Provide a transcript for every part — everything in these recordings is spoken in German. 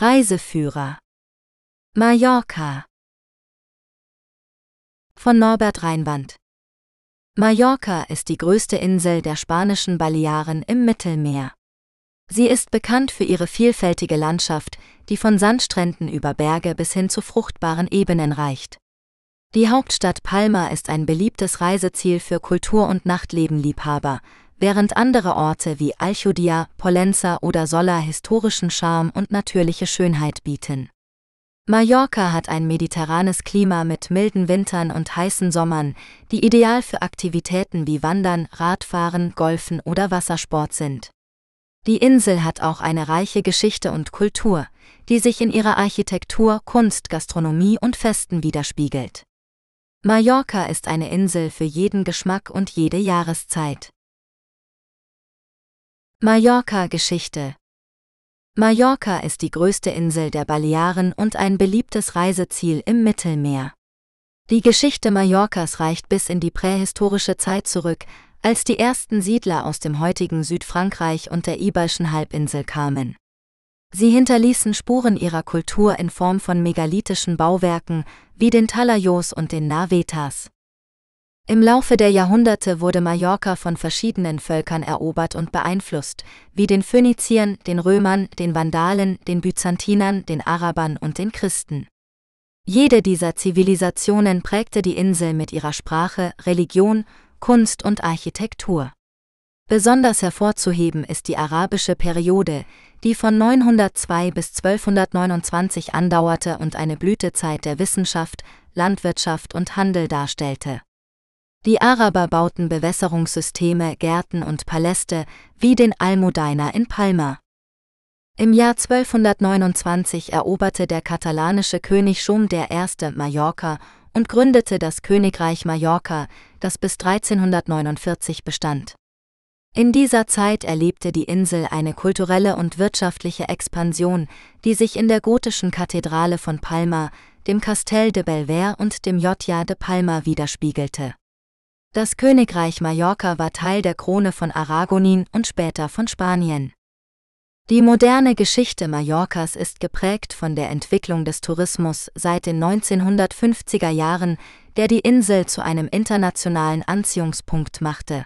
Reiseführer Mallorca von Norbert Reinwand Mallorca ist die größte Insel der spanischen Balearen im Mittelmeer. Sie ist bekannt für ihre vielfältige Landschaft, die von Sandstränden über Berge bis hin zu fruchtbaren Ebenen reicht. Die Hauptstadt Palma ist ein beliebtes Reiseziel für Kultur- und Nachtlebenliebhaber, während andere Orte wie Aljudia, Pollenza oder Sola historischen Charme und natürliche Schönheit bieten. Mallorca hat ein mediterranes Klima mit milden Wintern und heißen Sommern, die ideal für Aktivitäten wie Wandern, Radfahren, Golfen oder Wassersport sind. Die Insel hat auch eine reiche Geschichte und Kultur, die sich in ihrer Architektur, Kunst, Gastronomie und Festen widerspiegelt. Mallorca ist eine Insel für jeden Geschmack und jede Jahreszeit. Mallorca Geschichte Mallorca ist die größte Insel der Balearen und ein beliebtes Reiseziel im Mittelmeer. Die Geschichte Mallorcas reicht bis in die prähistorische Zeit zurück, als die ersten Siedler aus dem heutigen Südfrankreich und der Iberischen Halbinsel kamen. Sie hinterließen Spuren ihrer Kultur in Form von megalithischen Bauwerken wie den Talayos und den Navetas. Im Laufe der Jahrhunderte wurde Mallorca von verschiedenen Völkern erobert und beeinflusst, wie den Phöniziern, den Römern, den Vandalen, den Byzantinern, den Arabern und den Christen. Jede dieser Zivilisationen prägte die Insel mit ihrer Sprache, Religion Kunst und Architektur. Besonders hervorzuheben ist die arabische Periode, die von 902 bis 1229 andauerte und eine Blütezeit der Wissenschaft, Landwirtschaft und Handel darstellte. Die Araber bauten Bewässerungssysteme, Gärten und Paläste wie den Almudaina in Palma. Im Jahr 1229 eroberte der katalanische König Schum I. Mallorca und gründete das Königreich Mallorca, das bis 1349 bestand. In dieser Zeit erlebte die Insel eine kulturelle und wirtschaftliche Expansion, die sich in der gotischen Kathedrale von Palma, dem Castel de Belver und dem Llotja de Palma widerspiegelte. Das Königreich Mallorca war Teil der Krone von Aragonin und später von Spanien. Die moderne Geschichte Mallorcas ist geprägt von der Entwicklung des Tourismus seit den 1950er Jahren, der die Insel zu einem internationalen Anziehungspunkt machte.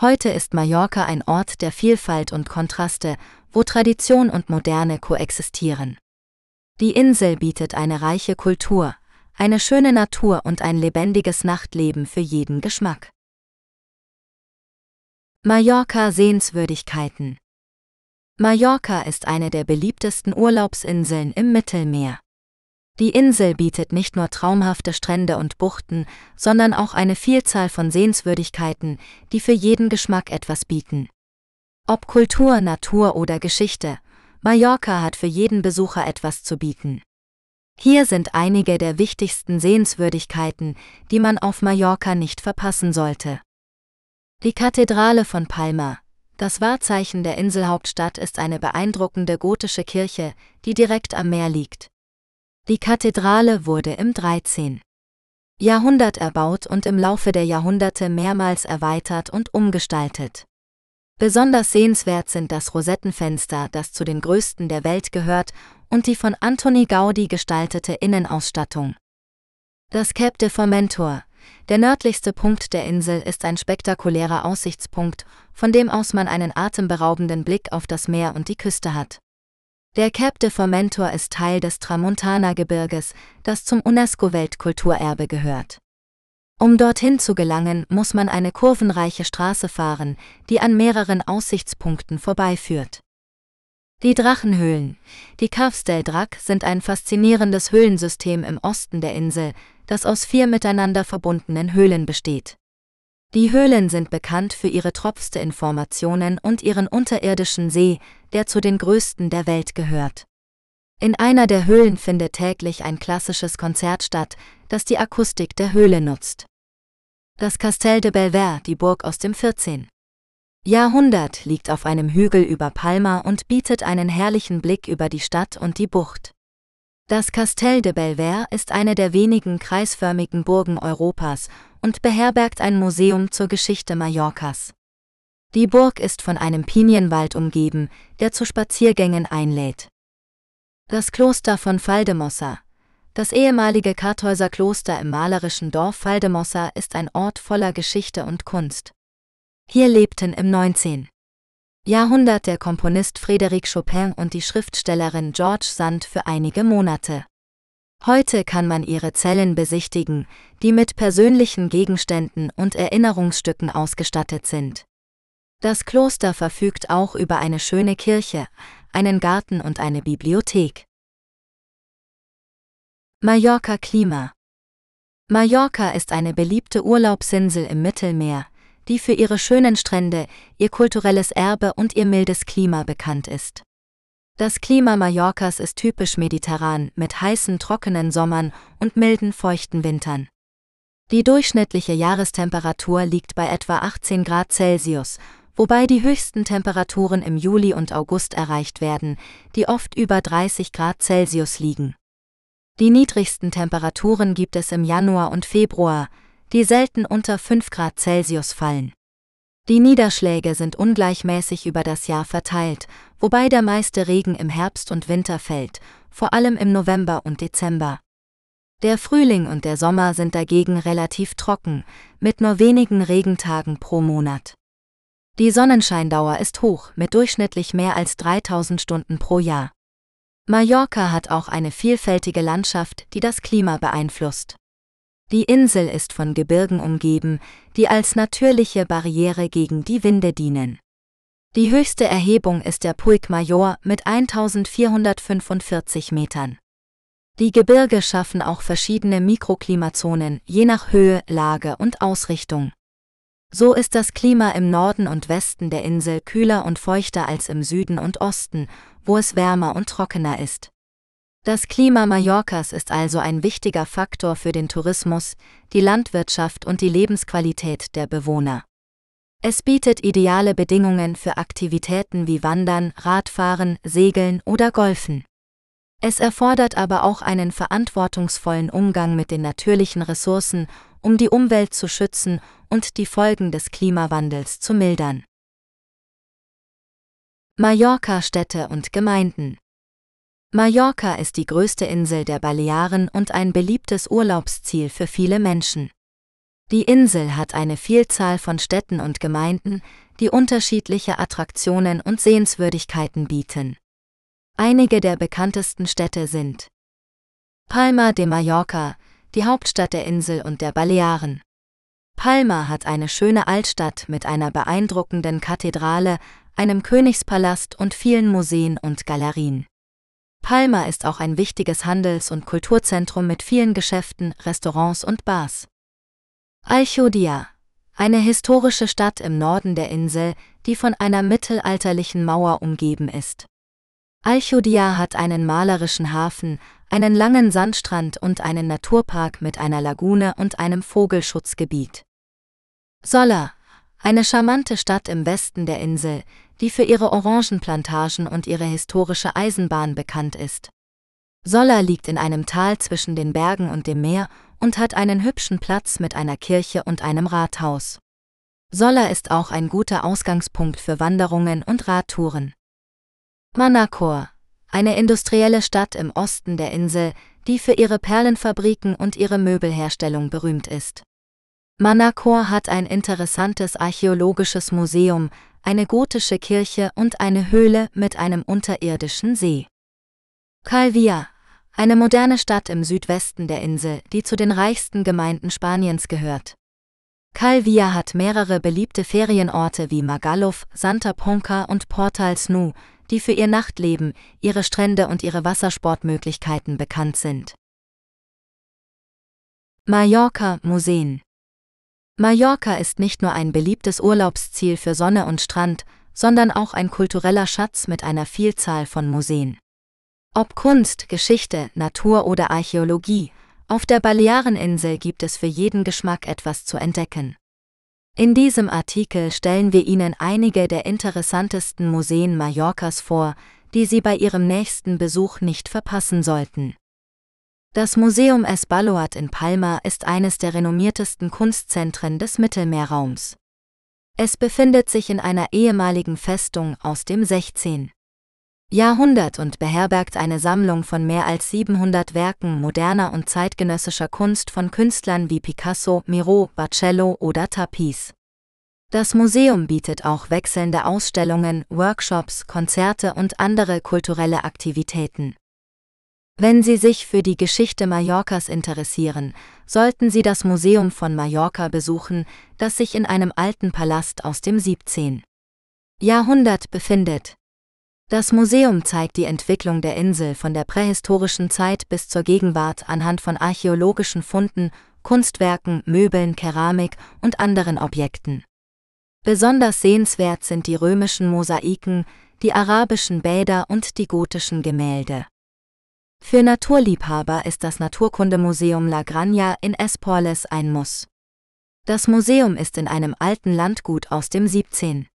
Heute ist Mallorca ein Ort der Vielfalt und Kontraste, wo Tradition und Moderne koexistieren. Die Insel bietet eine reiche Kultur, eine schöne Natur und ein lebendiges Nachtleben für jeden Geschmack. Mallorca Sehenswürdigkeiten Mallorca ist eine der beliebtesten Urlaubsinseln im Mittelmeer. Die Insel bietet nicht nur traumhafte Strände und Buchten, sondern auch eine Vielzahl von Sehenswürdigkeiten, die für jeden Geschmack etwas bieten. Ob Kultur, Natur oder Geschichte, Mallorca hat für jeden Besucher etwas zu bieten. Hier sind einige der wichtigsten Sehenswürdigkeiten, die man auf Mallorca nicht verpassen sollte. Die Kathedrale von Palma, das Wahrzeichen der Inselhauptstadt ist eine beeindruckende gotische Kirche, die direkt am Meer liegt. Die Kathedrale wurde im 13. Jahrhundert erbaut und im Laufe der Jahrhunderte mehrmals erweitert und umgestaltet. Besonders sehenswert sind das Rosettenfenster, das zu den größten der Welt gehört, und die von Antoni Gaudi gestaltete Innenausstattung. Das Cap de Formentor, der nördlichste Punkt der Insel ist ein spektakulärer Aussichtspunkt, von dem aus man einen atemberaubenden Blick auf das Meer und die Küste hat. Der Cap de Formentor ist Teil des Tramontana-Gebirges, das zum UNESCO-Weltkulturerbe gehört. Um dorthin zu gelangen, muss man eine kurvenreiche Straße fahren, die an mehreren Aussichtspunkten vorbeiführt. Die Drachenhöhlen, die Caves del Drac, sind ein faszinierendes Höhlensystem im Osten der Insel, das aus vier miteinander verbundenen Höhlen besteht. Die Höhlen sind bekannt für ihre Tropfsteinformationen und ihren unterirdischen See, der zu den größten der Welt gehört. In einer der Höhlen findet täglich ein klassisches Konzert statt, das die Akustik der Höhle nutzt. Das Castel de Belver, die Burg aus dem 14. Jahrhundert, liegt auf einem Hügel über Palma und bietet einen herrlichen Blick über die Stadt und die Bucht. Das Castel de Belver ist eine der wenigen kreisförmigen Burgen Europas und beherbergt ein Museum zur Geschichte Mallorcas. Die Burg ist von einem Pinienwald umgeben, der zu Spaziergängen einlädt. Das Kloster von Valdemossa. Das ehemalige Kartäuser Kloster im malerischen Dorf Valdemossa ist ein Ort voller Geschichte und Kunst. Hier lebten im 19. Jahrhundert der Komponist Frédéric Chopin und die Schriftstellerin George Sand für einige Monate. Heute kann man ihre Zellen besichtigen, die mit persönlichen Gegenständen und Erinnerungsstücken ausgestattet sind. Das Kloster verfügt auch über eine schöne Kirche, einen Garten und eine Bibliothek. Mallorca Klima Mallorca ist eine beliebte Urlaubsinsel im Mittelmeer, die für ihre schönen Strände, ihr kulturelles Erbe und ihr mildes Klima bekannt ist. Das Klima Mallorcas ist typisch mediterran mit heißen, trockenen Sommern und milden, feuchten Wintern. Die durchschnittliche Jahrestemperatur liegt bei etwa 18 Grad Celsius wobei die höchsten Temperaturen im Juli und August erreicht werden, die oft über 30 Grad Celsius liegen. Die niedrigsten Temperaturen gibt es im Januar und Februar, die selten unter 5 Grad Celsius fallen. Die Niederschläge sind ungleichmäßig über das Jahr verteilt, wobei der meiste Regen im Herbst und Winter fällt, vor allem im November und Dezember. Der Frühling und der Sommer sind dagegen relativ trocken, mit nur wenigen Regentagen pro Monat. Die Sonnenscheindauer ist hoch, mit durchschnittlich mehr als 3000 Stunden pro Jahr. Mallorca hat auch eine vielfältige Landschaft, die das Klima beeinflusst. Die Insel ist von Gebirgen umgeben, die als natürliche Barriere gegen die Winde dienen. Die höchste Erhebung ist der Puig Mayor mit 1445 Metern. Die Gebirge schaffen auch verschiedene Mikroklimazonen, je nach Höhe, Lage und Ausrichtung. So ist das Klima im Norden und Westen der Insel kühler und feuchter als im Süden und Osten, wo es wärmer und trockener ist. Das Klima Mallorcas ist also ein wichtiger Faktor für den Tourismus, die Landwirtschaft und die Lebensqualität der Bewohner. Es bietet ideale Bedingungen für Aktivitäten wie Wandern, Radfahren, Segeln oder Golfen. Es erfordert aber auch einen verantwortungsvollen Umgang mit den natürlichen Ressourcen, um die Umwelt zu schützen und die Folgen des Klimawandels zu mildern. Mallorca Städte und Gemeinden Mallorca ist die größte Insel der Balearen und ein beliebtes Urlaubsziel für viele Menschen. Die Insel hat eine Vielzahl von Städten und Gemeinden, die unterschiedliche Attraktionen und Sehenswürdigkeiten bieten. Einige der bekanntesten Städte sind Palma de Mallorca, die Hauptstadt der Insel und der Balearen. Palma hat eine schöne Altstadt mit einer beeindruckenden Kathedrale, einem Königspalast und vielen Museen und Galerien. Palma ist auch ein wichtiges Handels- und Kulturzentrum mit vielen Geschäften, Restaurants und Bars. Alchodia, eine historische Stadt im Norden der Insel, die von einer mittelalterlichen Mauer umgeben ist. Alchodia hat einen malerischen Hafen, einen langen Sandstrand und einen Naturpark mit einer Lagune und einem Vogelschutzgebiet. Solla, eine charmante Stadt im Westen der Insel, die für ihre Orangenplantagen und ihre historische Eisenbahn bekannt ist. Solla liegt in einem Tal zwischen den Bergen und dem Meer und hat einen hübschen Platz mit einer Kirche und einem Rathaus. Solla ist auch ein guter Ausgangspunkt für Wanderungen und Radtouren. Manacor, eine industrielle Stadt im Osten der Insel, die für ihre Perlenfabriken und ihre Möbelherstellung berühmt ist. Manacor hat ein interessantes archäologisches Museum, eine gotische Kirche und eine Höhle mit einem unterirdischen See. Calvia, eine moderne Stadt im Südwesten der Insel, die zu den reichsten Gemeinden Spaniens gehört. Calvia hat mehrere beliebte Ferienorte wie Magaluf, Santa Ponca und Portals Nu, die für ihr Nachtleben, ihre Strände und ihre Wassersportmöglichkeiten bekannt sind. Mallorca Museen Mallorca ist nicht nur ein beliebtes Urlaubsziel für Sonne und Strand, sondern auch ein kultureller Schatz mit einer Vielzahl von Museen. Ob Kunst, Geschichte, Natur oder Archäologie, auf der Baleareninsel gibt es für jeden Geschmack etwas zu entdecken. In diesem Artikel stellen wir Ihnen einige der interessantesten Museen Mallorcas vor, die Sie bei Ihrem nächsten Besuch nicht verpassen sollten. Das Museum Esbaloat in Palma ist eines der renommiertesten Kunstzentren des Mittelmeerraums. Es befindet sich in einer ehemaligen Festung aus dem 16. Jahrhundert und beherbergt eine Sammlung von mehr als 700 Werken moderner und zeitgenössischer Kunst von Künstlern wie Picasso, Miro, Barcello oder Tapiz. Das Museum bietet auch wechselnde Ausstellungen, Workshops, Konzerte und andere kulturelle Aktivitäten. Wenn Sie sich für die Geschichte Mallorcas interessieren, sollten Sie das Museum von Mallorca besuchen, das sich in einem alten Palast aus dem 17. Jahrhundert befindet. Das Museum zeigt die Entwicklung der Insel von der prähistorischen Zeit bis zur Gegenwart anhand von archäologischen Funden, Kunstwerken, Möbeln, Keramik und anderen Objekten. Besonders sehenswert sind die römischen Mosaiken, die arabischen Bäder und die gotischen Gemälde. Für Naturliebhaber ist das Naturkundemuseum La Granja in Esporles ein Muss. Das Museum ist in einem alten Landgut aus dem 17.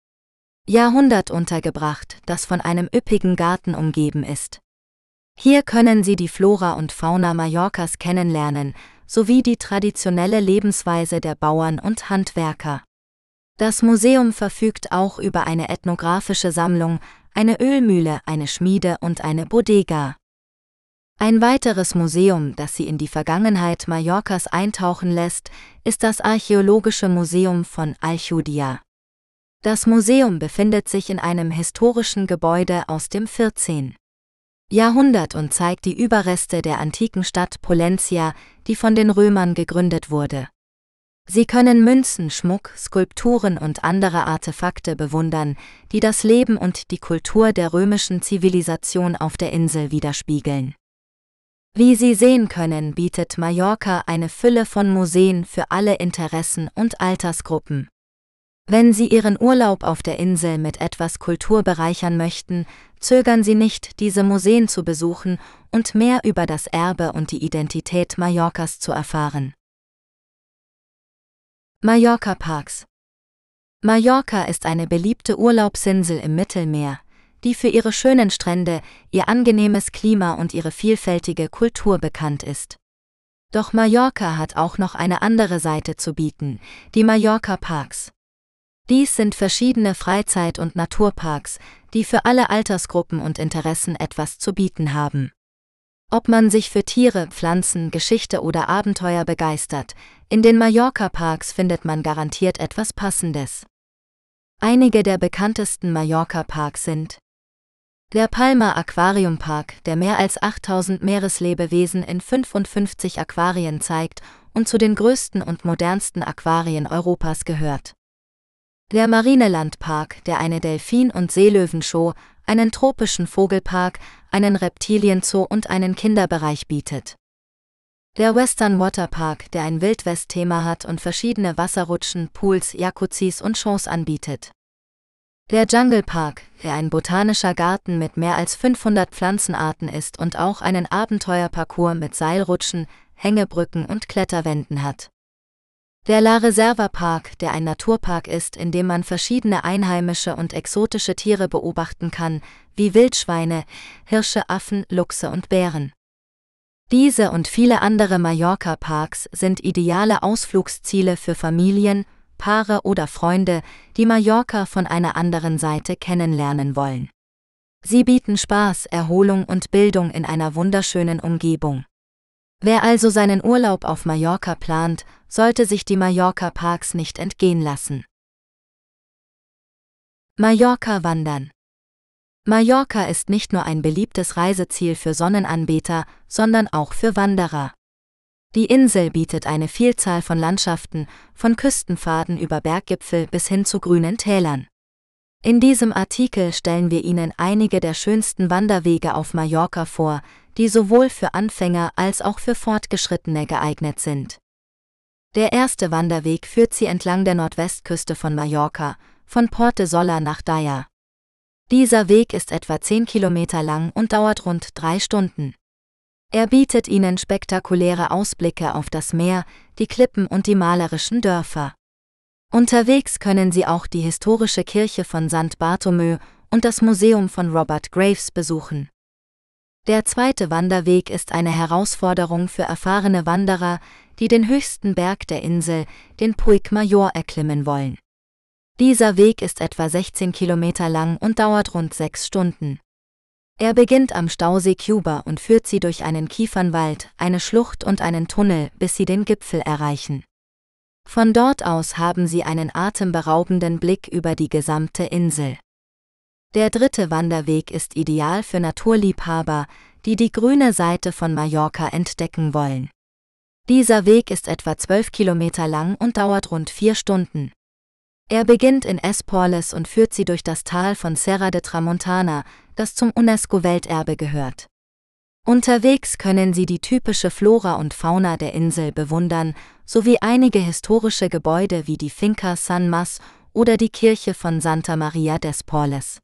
Jahrhundert untergebracht, das von einem üppigen Garten umgeben ist. Hier können Sie die Flora und Fauna Mallorcas kennenlernen, sowie die traditionelle Lebensweise der Bauern und Handwerker. Das Museum verfügt auch über eine ethnografische Sammlung, eine Ölmühle, eine Schmiede und eine Bodega. Ein weiteres Museum, das sie in die Vergangenheit Mallorcas eintauchen lässt, ist das Archäologische Museum von Alchudia. Das Museum befindet sich in einem historischen Gebäude aus dem 14. Jahrhundert und zeigt die Überreste der antiken Stadt Polencia, die von den Römern gegründet wurde. Sie können Münzen, Schmuck, Skulpturen und andere Artefakte bewundern, die das Leben und die Kultur der römischen Zivilisation auf der Insel widerspiegeln. Wie Sie sehen können, bietet Mallorca eine Fülle von Museen für alle Interessen und Altersgruppen. Wenn Sie Ihren Urlaub auf der Insel mit etwas Kultur bereichern möchten, zögern Sie nicht, diese Museen zu besuchen und mehr über das Erbe und die Identität Mallorcas zu erfahren. Mallorca Parks Mallorca ist eine beliebte Urlaubsinsel im Mittelmeer, die für ihre schönen Strände, ihr angenehmes Klima und ihre vielfältige Kultur bekannt ist. Doch Mallorca hat auch noch eine andere Seite zu bieten, die Mallorca Parks. Dies sind verschiedene Freizeit- und Naturparks, die für alle Altersgruppen und Interessen etwas zu bieten haben. Ob man sich für Tiere, Pflanzen, Geschichte oder Abenteuer begeistert, in den Mallorca-Parks findet man garantiert etwas Passendes. Einige der bekanntesten Mallorca-Parks sind der Palma Aquarium Park, der mehr als 8000 Meereslebewesen in 55 Aquarien zeigt und zu den größten und modernsten Aquarien Europas gehört. Der Marineland Park, der eine Delfin- und Seelöwenshow, einen tropischen Vogelpark, einen Reptilienzoo und einen Kinderbereich bietet. Der Western Water Park, der ein Wildwest-Thema hat und verschiedene Wasserrutschen, Pools, Jacuzzis und Shows anbietet. Der Jungle Park, der ein botanischer Garten mit mehr als 500 Pflanzenarten ist und auch einen Abenteuerparcours mit Seilrutschen, Hängebrücken und Kletterwänden hat. Der La Reserva Park, der ein Naturpark ist, in dem man verschiedene einheimische und exotische Tiere beobachten kann, wie Wildschweine, Hirsche, Affen, Luchse und Bären. Diese und viele andere Mallorca-Parks sind ideale Ausflugsziele für Familien, Paare oder Freunde, die Mallorca von einer anderen Seite kennenlernen wollen. Sie bieten Spaß, Erholung und Bildung in einer wunderschönen Umgebung. Wer also seinen Urlaub auf Mallorca plant, sollte sich die Mallorca-Parks nicht entgehen lassen. Mallorca wandern. Mallorca ist nicht nur ein beliebtes Reiseziel für Sonnenanbeter, sondern auch für Wanderer. Die Insel bietet eine Vielzahl von Landschaften, von Küstenpfaden über Berggipfel bis hin zu grünen Tälern. In diesem Artikel stellen wir Ihnen einige der schönsten Wanderwege auf Mallorca vor, die sowohl für Anfänger als auch für Fortgeschrittene geeignet sind. Der erste Wanderweg führt sie entlang der Nordwestküste von Mallorca, von Porte Sola nach Daya. Dieser Weg ist etwa 10 Kilometer lang und dauert rund drei Stunden. Er bietet ihnen spektakuläre Ausblicke auf das Meer, die Klippen und die malerischen Dörfer. Unterwegs können Sie auch die historische Kirche von St. Barthomeu und das Museum von Robert Graves besuchen. Der zweite Wanderweg ist eine Herausforderung für erfahrene Wanderer, die den höchsten Berg der Insel, den Puig Major, erklimmen wollen. Dieser Weg ist etwa 16 Kilometer lang und dauert rund sechs Stunden. Er beginnt am Stausee Cuba und führt sie durch einen Kiefernwald, eine Schlucht und einen Tunnel, bis sie den Gipfel erreichen. Von dort aus haben sie einen atemberaubenden Blick über die gesamte Insel. Der dritte Wanderweg ist ideal für Naturliebhaber, die die grüne Seite von Mallorca entdecken wollen. Dieser Weg ist etwa 12 Kilometer lang und dauert rund vier Stunden. Er beginnt in Esporles und führt sie durch das Tal von Serra de Tramontana, das zum UNESCO-Welterbe gehört. Unterwegs können Sie die typische Flora und Fauna der Insel bewundern, sowie einige historische Gebäude wie die Finca San Mas oder die Kirche von Santa Maria des Porles.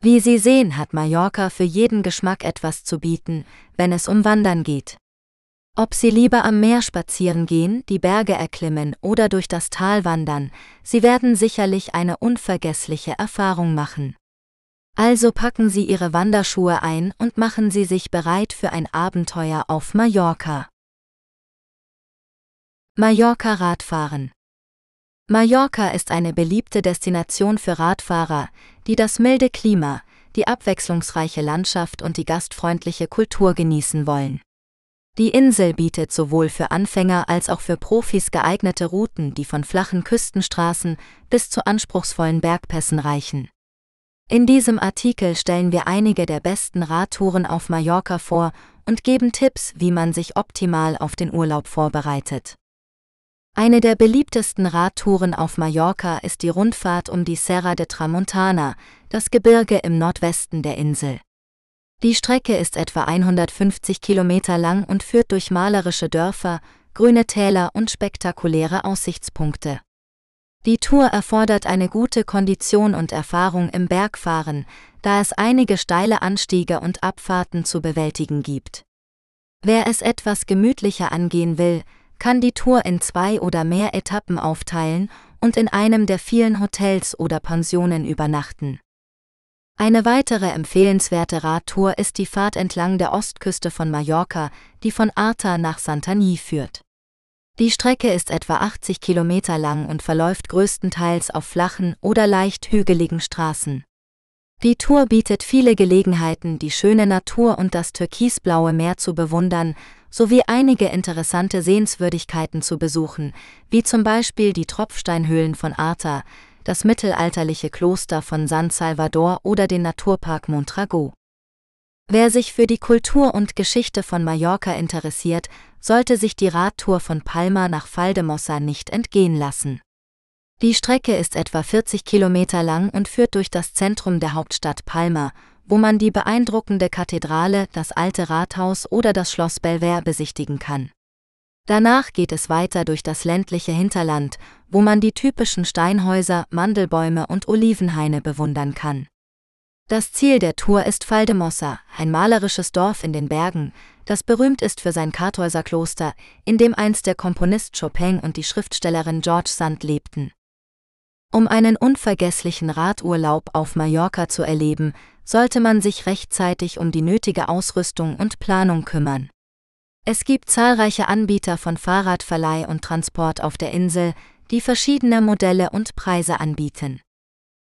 Wie Sie sehen, hat Mallorca für jeden Geschmack etwas zu bieten, wenn es um Wandern geht. Ob Sie lieber am Meer spazieren gehen, die Berge erklimmen oder durch das Tal wandern, Sie werden sicherlich eine unvergessliche Erfahrung machen. Also packen Sie Ihre Wanderschuhe ein und machen Sie sich bereit für ein Abenteuer auf Mallorca. Mallorca Radfahren Mallorca ist eine beliebte Destination für Radfahrer, die das milde Klima, die abwechslungsreiche Landschaft und die gastfreundliche Kultur genießen wollen. Die Insel bietet sowohl für Anfänger als auch für Profis geeignete Routen, die von flachen Küstenstraßen bis zu anspruchsvollen Bergpässen reichen. In diesem Artikel stellen wir einige der besten Radtouren auf Mallorca vor und geben Tipps, wie man sich optimal auf den Urlaub vorbereitet. Eine der beliebtesten Radtouren auf Mallorca ist die Rundfahrt um die Serra de Tramontana, das Gebirge im Nordwesten der Insel. Die Strecke ist etwa 150 Kilometer lang und führt durch malerische Dörfer, grüne Täler und spektakuläre Aussichtspunkte. Die Tour erfordert eine gute Kondition und Erfahrung im Bergfahren, da es einige steile Anstiege und Abfahrten zu bewältigen gibt. Wer es etwas gemütlicher angehen will, kann die Tour in zwei oder mehr Etappen aufteilen und in einem der vielen Hotels oder Pensionen übernachten. Eine weitere empfehlenswerte Radtour ist die Fahrt entlang der Ostküste von Mallorca, die von Arta nach Santany führt. Die Strecke ist etwa 80 Kilometer lang und verläuft größtenteils auf flachen oder leicht hügeligen Straßen. Die Tour bietet viele Gelegenheiten, die schöne Natur und das türkisblaue Meer zu bewundern, sowie einige interessante Sehenswürdigkeiten zu besuchen, wie zum Beispiel die Tropfsteinhöhlen von Arta, das mittelalterliche Kloster von San Salvador oder den Naturpark Montrago. Wer sich für die Kultur und Geschichte von Mallorca interessiert, sollte sich die Radtour von Palma nach Valdemossa nicht entgehen lassen. Die Strecke ist etwa 40 Kilometer lang und führt durch das Zentrum der Hauptstadt Palma, wo man die beeindruckende Kathedrale, das alte Rathaus oder das Schloss Belver besichtigen kann. Danach geht es weiter durch das ländliche Hinterland, wo man die typischen Steinhäuser, Mandelbäume und Olivenhaine bewundern kann. Das Ziel der Tour ist Valdemossa, ein malerisches Dorf in den Bergen, das berühmt ist für sein Kartäuserkloster, in dem einst der Komponist Chopin und die Schriftstellerin George Sand lebten. Um einen unvergesslichen Radurlaub auf Mallorca zu erleben, sollte man sich rechtzeitig um die nötige Ausrüstung und Planung kümmern. Es gibt zahlreiche Anbieter von Fahrradverleih und Transport auf der Insel, die verschiedene Modelle und Preise anbieten.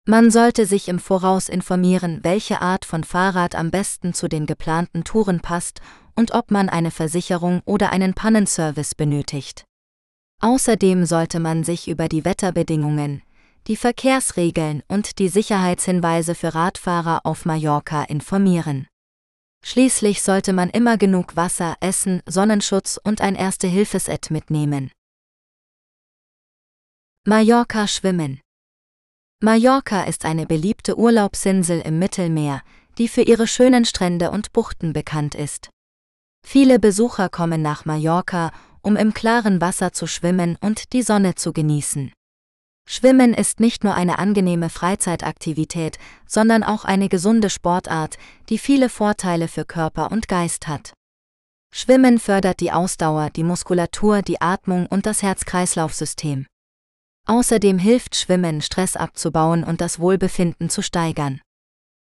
Man sollte sich im Voraus informieren, welche Art von Fahrrad am besten zu den geplanten Touren passt und ob man eine Versicherung oder einen Pannenservice benötigt. Außerdem sollte man sich über die Wetterbedingungen, die Verkehrsregeln und die Sicherheitshinweise für Radfahrer auf Mallorca informieren. Schließlich sollte man immer genug Wasser, Essen, Sonnenschutz und ein Erste-Hilfeset mitnehmen. Mallorca schwimmen Mallorca ist eine beliebte Urlaubsinsel im Mittelmeer, die für ihre schönen Strände und Buchten bekannt ist. Viele Besucher kommen nach Mallorca, um im klaren Wasser zu schwimmen und die Sonne zu genießen. Schwimmen ist nicht nur eine angenehme Freizeitaktivität, sondern auch eine gesunde Sportart, die viele Vorteile für Körper und Geist hat. Schwimmen fördert die Ausdauer, die Muskulatur, die Atmung und das Herz-Kreislauf-System. Außerdem hilft Schwimmen, Stress abzubauen und das Wohlbefinden zu steigern.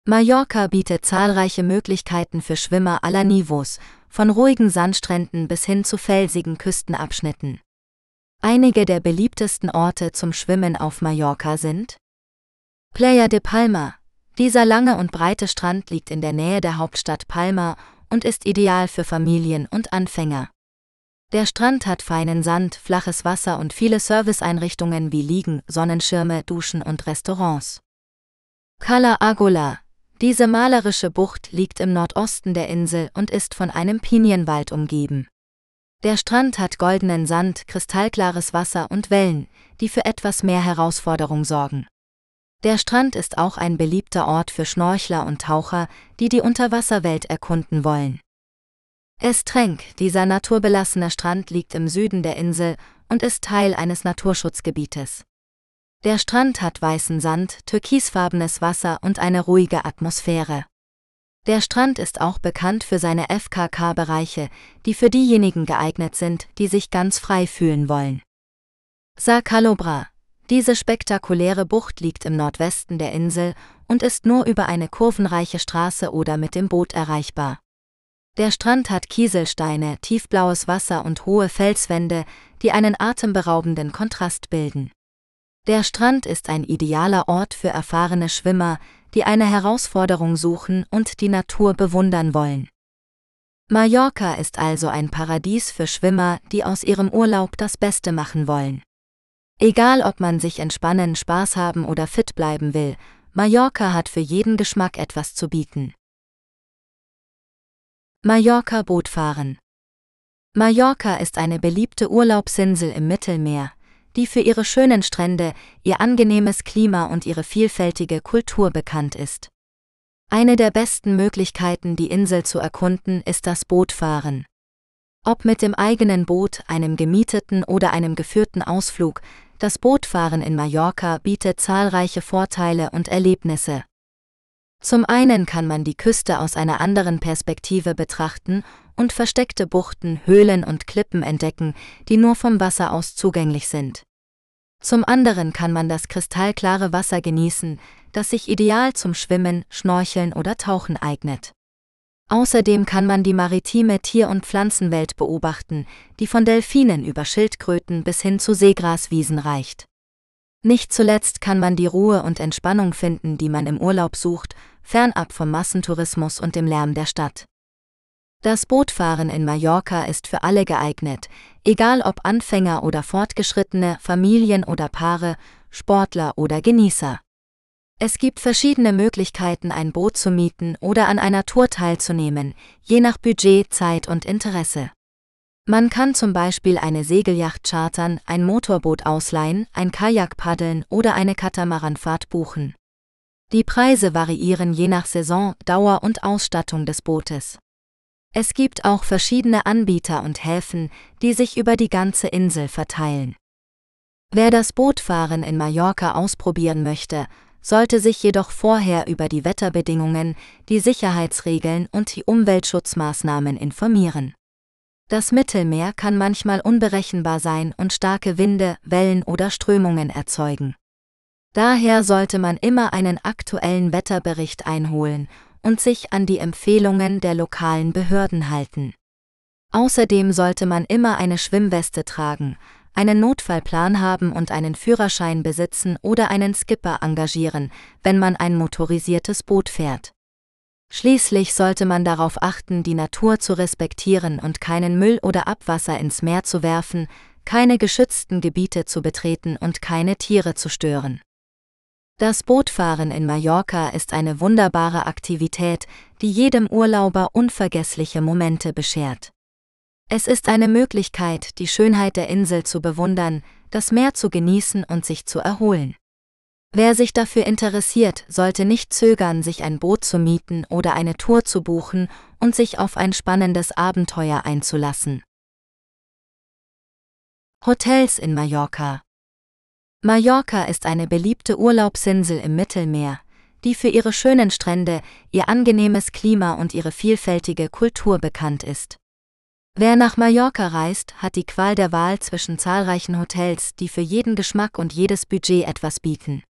Mallorca bietet zahlreiche Möglichkeiten für Schwimmer aller Niveaus, von ruhigen Sandstränden bis hin zu felsigen Küstenabschnitten. Einige der beliebtesten Orte zum Schwimmen auf Mallorca sind Playa de Palma, Dieser lange und breite Strand liegt in der Nähe der Hauptstadt Palma und ist ideal für Familien und Anfänger. Der Strand hat feinen Sand, flaches Wasser und viele Serviceeinrichtungen wie Liegen, Sonnenschirme, Duschen und Restaurants. Cala Agola. Diese malerische Bucht liegt im Nordosten der Insel und ist von einem Pinienwald umgeben. Der Strand hat goldenen Sand, kristallklares Wasser und Wellen, die für etwas mehr Herausforderung sorgen. Der Strand ist auch ein beliebter Ort für Schnorchler und Taucher, die die Unterwasserwelt erkunden wollen. Estrenk, dieser naturbelassene Strand liegt im Süden der Insel und ist Teil eines Naturschutzgebietes. Der Strand hat weißen Sand, türkisfarbenes Wasser und eine ruhige Atmosphäre. Der Strand ist auch bekannt für seine FKK-Bereiche, die für diejenigen geeignet sind, die sich ganz frei fühlen wollen. Sa Calobra, diese spektakuläre Bucht liegt im Nordwesten der Insel und ist nur über eine kurvenreiche Straße oder mit dem Boot erreichbar. Der Strand hat Kieselsteine, tiefblaues Wasser und hohe Felswände, die einen atemberaubenden Kontrast bilden. Der Strand ist ein idealer Ort für erfahrene Schwimmer, die eine Herausforderung suchen und die Natur bewundern wollen. Mallorca ist also ein Paradies für Schwimmer, die aus ihrem Urlaub das Beste machen wollen. Egal ob man sich entspannen, Spaß haben oder fit bleiben will, Mallorca hat für jeden Geschmack etwas zu bieten. Mallorca Bootfahren Mallorca ist eine beliebte Urlaubsinsel im Mittelmeer, die für ihre schönen Strände, ihr angenehmes Klima und ihre vielfältige Kultur bekannt ist. Eine der besten Möglichkeiten, die Insel zu erkunden, ist das Bootfahren. Ob mit dem eigenen Boot, einem gemieteten oder einem geführten Ausflug, das Bootfahren in Mallorca bietet zahlreiche Vorteile und Erlebnisse. Zum einen kann man die Küste aus einer anderen Perspektive betrachten und versteckte Buchten, Höhlen und Klippen entdecken, die nur vom Wasser aus zugänglich sind. Zum anderen kann man das kristallklare Wasser genießen, das sich ideal zum Schwimmen, Schnorcheln oder Tauchen eignet. Außerdem kann man die maritime Tier- und Pflanzenwelt beobachten, die von Delfinen über Schildkröten bis hin zu Seegraswiesen reicht. Nicht zuletzt kann man die Ruhe und Entspannung finden, die man im Urlaub sucht, fernab vom Massentourismus und dem Lärm der Stadt. Das Bootfahren in Mallorca ist für alle geeignet, egal ob Anfänger oder Fortgeschrittene, Familien oder Paare, Sportler oder Genießer. Es gibt verschiedene Möglichkeiten, ein Boot zu mieten oder an einer Tour teilzunehmen, je nach Budget, Zeit und Interesse. Man kann zum Beispiel eine Segelyacht chartern, ein Motorboot ausleihen, ein Kajak paddeln oder eine Katamaranfahrt buchen. Die Preise variieren je nach Saison, Dauer und Ausstattung des Bootes. Es gibt auch verschiedene Anbieter und Häfen, die sich über die ganze Insel verteilen. Wer das Bootfahren in Mallorca ausprobieren möchte, sollte sich jedoch vorher über die Wetterbedingungen, die Sicherheitsregeln und die Umweltschutzmaßnahmen informieren. Das Mittelmeer kann manchmal unberechenbar sein und starke Winde, Wellen oder Strömungen erzeugen. Daher sollte man immer einen aktuellen Wetterbericht einholen und sich an die Empfehlungen der lokalen Behörden halten. Außerdem sollte man immer eine Schwimmweste tragen, einen Notfallplan haben und einen Führerschein besitzen oder einen Skipper engagieren, wenn man ein motorisiertes Boot fährt. Schließlich sollte man darauf achten, die Natur zu respektieren und keinen Müll oder Abwasser ins Meer zu werfen, keine geschützten Gebiete zu betreten und keine Tiere zu stören. Das Bootfahren in Mallorca ist eine wunderbare Aktivität, die jedem Urlauber unvergessliche Momente beschert. Es ist eine Möglichkeit, die Schönheit der Insel zu bewundern, das Meer zu genießen und sich zu erholen. Wer sich dafür interessiert, sollte nicht zögern, sich ein Boot zu mieten oder eine Tour zu buchen und sich auf ein spannendes Abenteuer einzulassen. Hotels in Mallorca Mallorca ist eine beliebte Urlaubsinsel im Mittelmeer, die für ihre schönen Strände, ihr angenehmes Klima und ihre vielfältige Kultur bekannt ist. Wer nach Mallorca reist, hat die Qual der Wahl zwischen zahlreichen Hotels, die für jeden Geschmack und jedes Budget etwas bieten.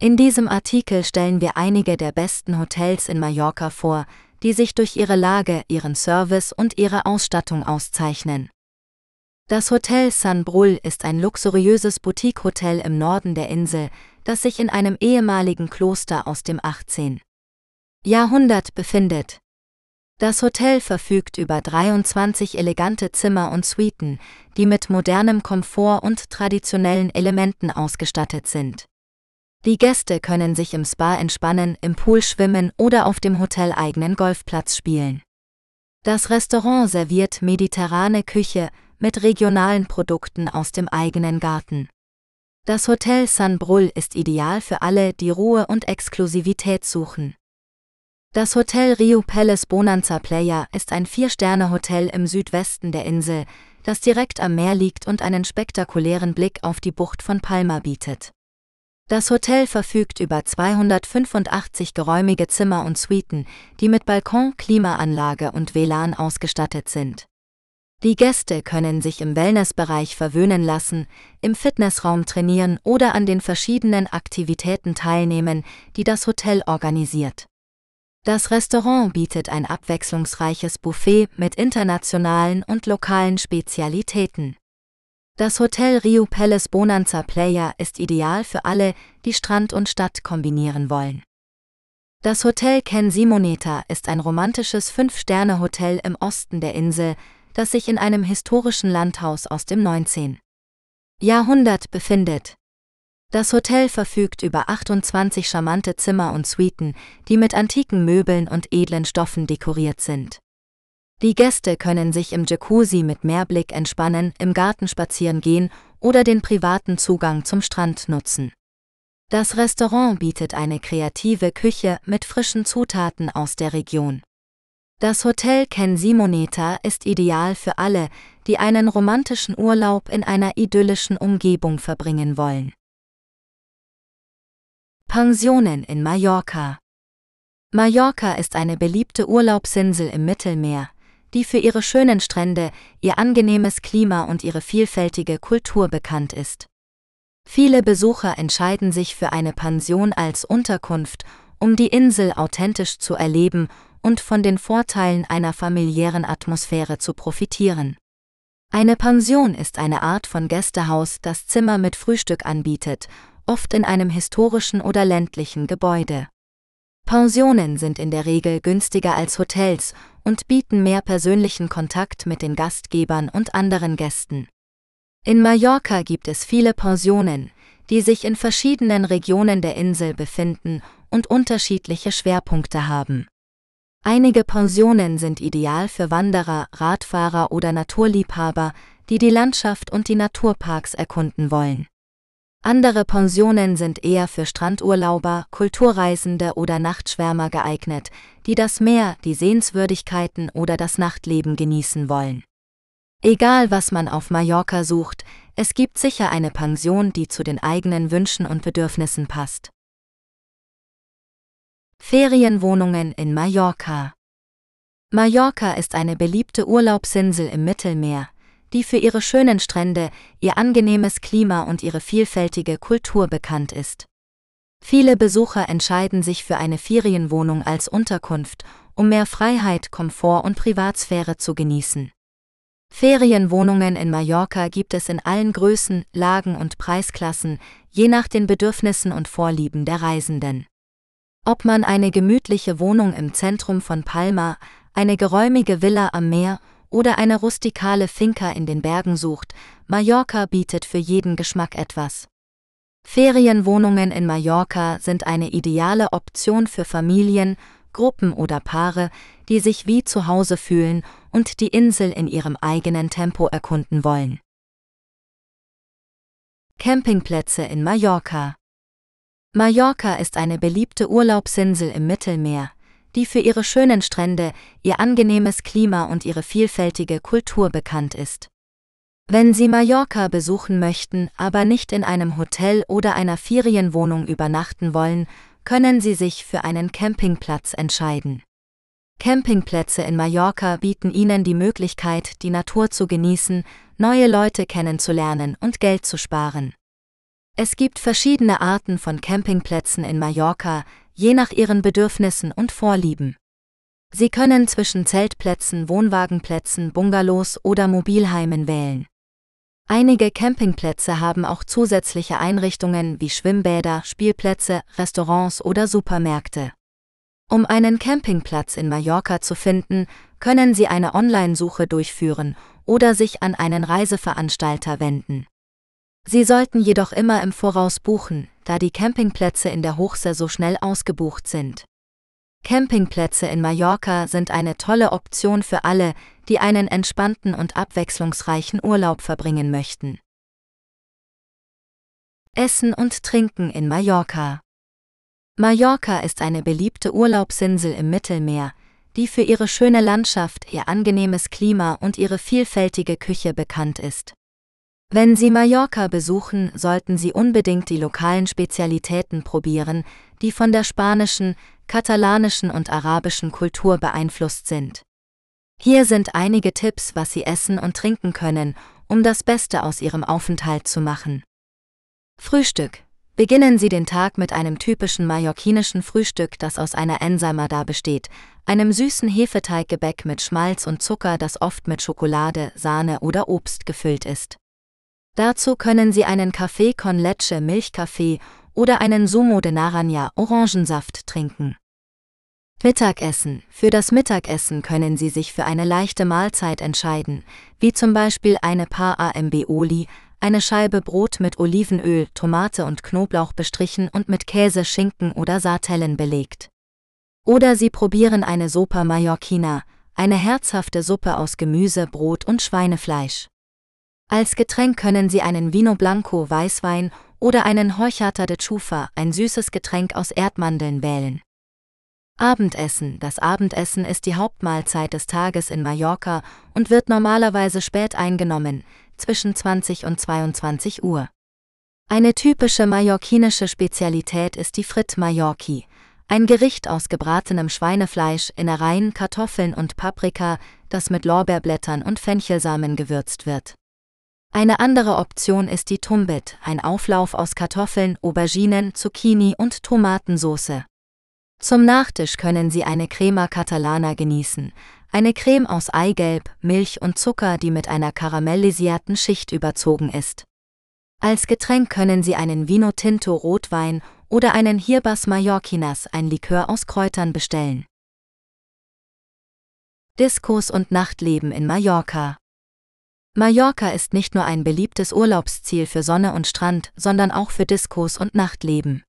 In diesem Artikel stellen wir einige der besten Hotels in Mallorca vor, die sich durch ihre Lage, ihren Service und ihre Ausstattung auszeichnen. Das Hotel San Brull ist ein luxuriöses Boutique-Hotel im Norden der Insel, das sich in einem ehemaligen Kloster aus dem 18. Jahrhundert befindet. Das Hotel verfügt über 23 elegante Zimmer und Suiten, die mit modernem Komfort und traditionellen Elementen ausgestattet sind. Die Gäste können sich im Spa entspannen, im Pool schwimmen oder auf dem hoteleigenen Golfplatz spielen. Das Restaurant serviert mediterrane Küche mit regionalen Produkten aus dem eigenen Garten. Das Hotel San Brull ist ideal für alle, die Ruhe und Exklusivität suchen. Das Hotel Rio Palace Bonanza Playa ist ein Vier-Sterne-Hotel im Südwesten der Insel, das direkt am Meer liegt und einen spektakulären Blick auf die Bucht von Palma bietet. Das Hotel verfügt über 285 geräumige Zimmer und Suiten, die mit Balkon, Klimaanlage und WLAN ausgestattet sind. Die Gäste können sich im Wellnessbereich verwöhnen lassen, im Fitnessraum trainieren oder an den verschiedenen Aktivitäten teilnehmen, die das Hotel organisiert. Das Restaurant bietet ein abwechslungsreiches Buffet mit internationalen und lokalen Spezialitäten. Das Hotel Rio Palace Bonanza Playa ist ideal für alle, die Strand und Stadt kombinieren wollen. Das Hotel Ken Simoneta ist ein romantisches Fünf-Sterne-Hotel im Osten der Insel, das sich in einem historischen Landhaus aus dem 19. Jahrhundert befindet. Das Hotel verfügt über 28 charmante Zimmer und Suiten, die mit antiken Möbeln und edlen Stoffen dekoriert sind. Die Gäste können sich im Jacuzzi mit Meerblick entspannen, im Garten spazieren gehen oder den privaten Zugang zum Strand nutzen. Das Restaurant bietet eine kreative Küche mit frischen Zutaten aus der Region. Das Hotel Ken Simoneta ist ideal für alle, die einen romantischen Urlaub in einer idyllischen Umgebung verbringen wollen. Pensionen in Mallorca Mallorca ist eine beliebte Urlaubsinsel im Mittelmeer, die für ihre schönen Strände, ihr angenehmes Klima und ihre vielfältige Kultur bekannt ist. Viele Besucher entscheiden sich für eine Pension als Unterkunft, um die Insel authentisch zu erleben und von den Vorteilen einer familiären Atmosphäre zu profitieren. Eine Pension ist eine Art von Gästehaus, das Zimmer mit Frühstück anbietet, oft in einem historischen oder ländlichen Gebäude. Pensionen sind in der Regel günstiger als Hotels und bieten mehr persönlichen Kontakt mit den Gastgebern und anderen Gästen. In Mallorca gibt es viele Pensionen, die sich in verschiedenen Regionen der Insel befinden und unterschiedliche Schwerpunkte haben. Einige Pensionen sind ideal für Wanderer, Radfahrer oder Naturliebhaber, die die Landschaft und die Naturparks erkunden wollen. Andere Pensionen sind eher für Strandurlauber, Kulturreisende oder Nachtschwärmer geeignet, die das Meer, die Sehenswürdigkeiten oder das Nachtleben genießen wollen. Egal was man auf Mallorca sucht, es gibt sicher eine Pension, die zu den eigenen Wünschen und Bedürfnissen passt. Ferienwohnungen in Mallorca Mallorca ist eine beliebte Urlaubsinsel im Mittelmeer, die für ihre schönen Strände, ihr angenehmes Klima und ihre vielfältige Kultur bekannt ist. Viele Besucher entscheiden sich für eine Ferienwohnung als Unterkunft, um mehr Freiheit, Komfort und Privatsphäre zu genießen. Ferienwohnungen in Mallorca gibt es in allen Größen, Lagen und Preisklassen, je nach den Bedürfnissen und Vorlieben der Reisenden. Ob man eine gemütliche Wohnung im Zentrum von Palma, eine geräumige Villa am Meer oder eine rustikale Finca in den Bergen sucht, Mallorca bietet für jeden Geschmack etwas. Ferienwohnungen in Mallorca sind eine ideale Option für Familien, Gruppen oder Paare, die sich wie zu Hause fühlen und die Insel in ihrem eigenen Tempo erkunden wollen. Campingplätze in Mallorca Mallorca ist eine beliebte Urlaubsinsel im Mittelmeer, die für ihre schönen Strände, ihr angenehmes Klima und ihre vielfältige Kultur bekannt ist. Wenn Sie Mallorca besuchen möchten, aber nicht in einem Hotel oder einer Ferienwohnung übernachten wollen, können Sie sich für einen Campingplatz entscheiden. Campingplätze in Mallorca bieten Ihnen die Möglichkeit, die Natur zu genießen, neue Leute kennenzulernen und Geld zu sparen. Es gibt verschiedene Arten von Campingplätzen in Mallorca, je nach ihren Bedürfnissen und Vorlieben. Sie können zwischen Zeltplätzen, Wohnwagenplätzen, Bungalows oder Mobilheimen wählen. Einige Campingplätze haben auch zusätzliche Einrichtungen wie Schwimmbäder, Spielplätze, Restaurants oder Supermärkte. Um einen Campingplatz in Mallorca zu finden, können Sie eine Online-Suche durchführen oder sich an einen Reiseveranstalter wenden. Sie sollten jedoch immer im Voraus buchen, da die Campingplätze in der Hochsaison schnell ausgebucht sind. Campingplätze in Mallorca sind eine tolle Option für alle, die einen entspannten und abwechslungsreichen Urlaub verbringen möchten. Essen und Trinken in Mallorca. Mallorca ist eine beliebte Urlaubsinsel im Mittelmeer, die für ihre schöne Landschaft, ihr angenehmes Klima und ihre vielfältige Küche bekannt ist. Wenn Sie Mallorca besuchen, sollten Sie unbedingt die lokalen Spezialitäten probieren, die von der spanischen, katalanischen und arabischen Kultur beeinflusst sind. Hier sind einige Tipps, was Sie essen und trinken können, um das Beste aus Ihrem Aufenthalt zu machen. Frühstück. Beginnen Sie den Tag mit einem typischen mallorquinischen Frühstück, das aus einer Ensalmada besteht, einem süßen Hefeteiggebäck mit Schmalz und Zucker, das oft mit Schokolade, Sahne oder Obst gefüllt ist. Dazu können Sie einen Café con leche Milchkaffee oder einen Sumo de Naranja Orangensaft trinken. Mittagessen. Für das Mittagessen können Sie sich für eine leichte Mahlzeit entscheiden, wie zum Beispiel eine Paar Ambioli, eine Scheibe Brot mit Olivenöl, Tomate und Knoblauch bestrichen und mit Käse, Schinken oder Sartellen belegt. Oder Sie probieren eine Sopa Mallorquina, eine herzhafte Suppe aus Gemüse, Brot und Schweinefleisch. Als Getränk können Sie einen Vino Blanco Weißwein oder einen Horchata de Chufa, ein süßes Getränk aus Erdmandeln wählen. Abendessen. Das Abendessen ist die Hauptmahlzeit des Tages in Mallorca und wird normalerweise spät eingenommen, zwischen 20 und 22 Uhr. Eine typische mallorquinische Spezialität ist die Frit Mallorqui, ein Gericht aus gebratenem Schweinefleisch, Innereien, Kartoffeln und Paprika, das mit Lorbeerblättern und Fenchelsamen gewürzt wird. Eine andere Option ist die Tumbit, ein Auflauf aus Kartoffeln, Auberginen, Zucchini und Tomatensauce. Zum Nachtisch können Sie eine Crema Catalana genießen, eine Creme aus Eigelb, Milch und Zucker, die mit einer karamellisierten Schicht überzogen ist. Als Getränk können Sie einen Vino Tinto Rotwein oder einen Hirbas Mallorquinas, ein Likör aus Kräutern bestellen. Diskos und Nachtleben in Mallorca. Mallorca ist nicht nur ein beliebtes Urlaubsziel für Sonne und Strand, sondern auch für Diskos und Nachtleben.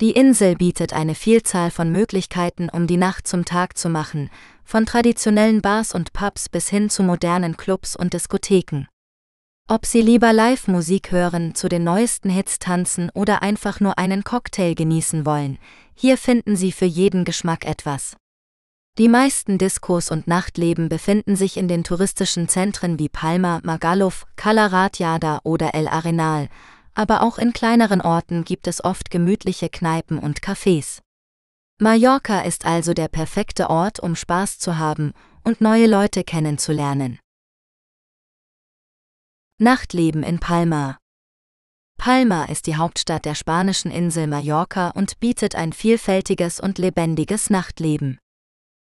Die Insel bietet eine Vielzahl von Möglichkeiten, um die Nacht zum Tag zu machen, von traditionellen Bars und Pubs bis hin zu modernen Clubs und Diskotheken. Ob Sie lieber Live-Musik hören, zu den neuesten Hits tanzen oder einfach nur einen Cocktail genießen wollen, hier finden Sie für jeden Geschmack etwas. Die meisten Diskos und Nachtleben befinden sich in den touristischen Zentren wie Palma, Magaluf, Cala oder El Arenal, aber auch in kleineren Orten gibt es oft gemütliche Kneipen und Cafés. Mallorca ist also der perfekte Ort, um Spaß zu haben und neue Leute kennenzulernen. Nachtleben in Palma Palma ist die Hauptstadt der spanischen Insel Mallorca und bietet ein vielfältiges und lebendiges Nachtleben.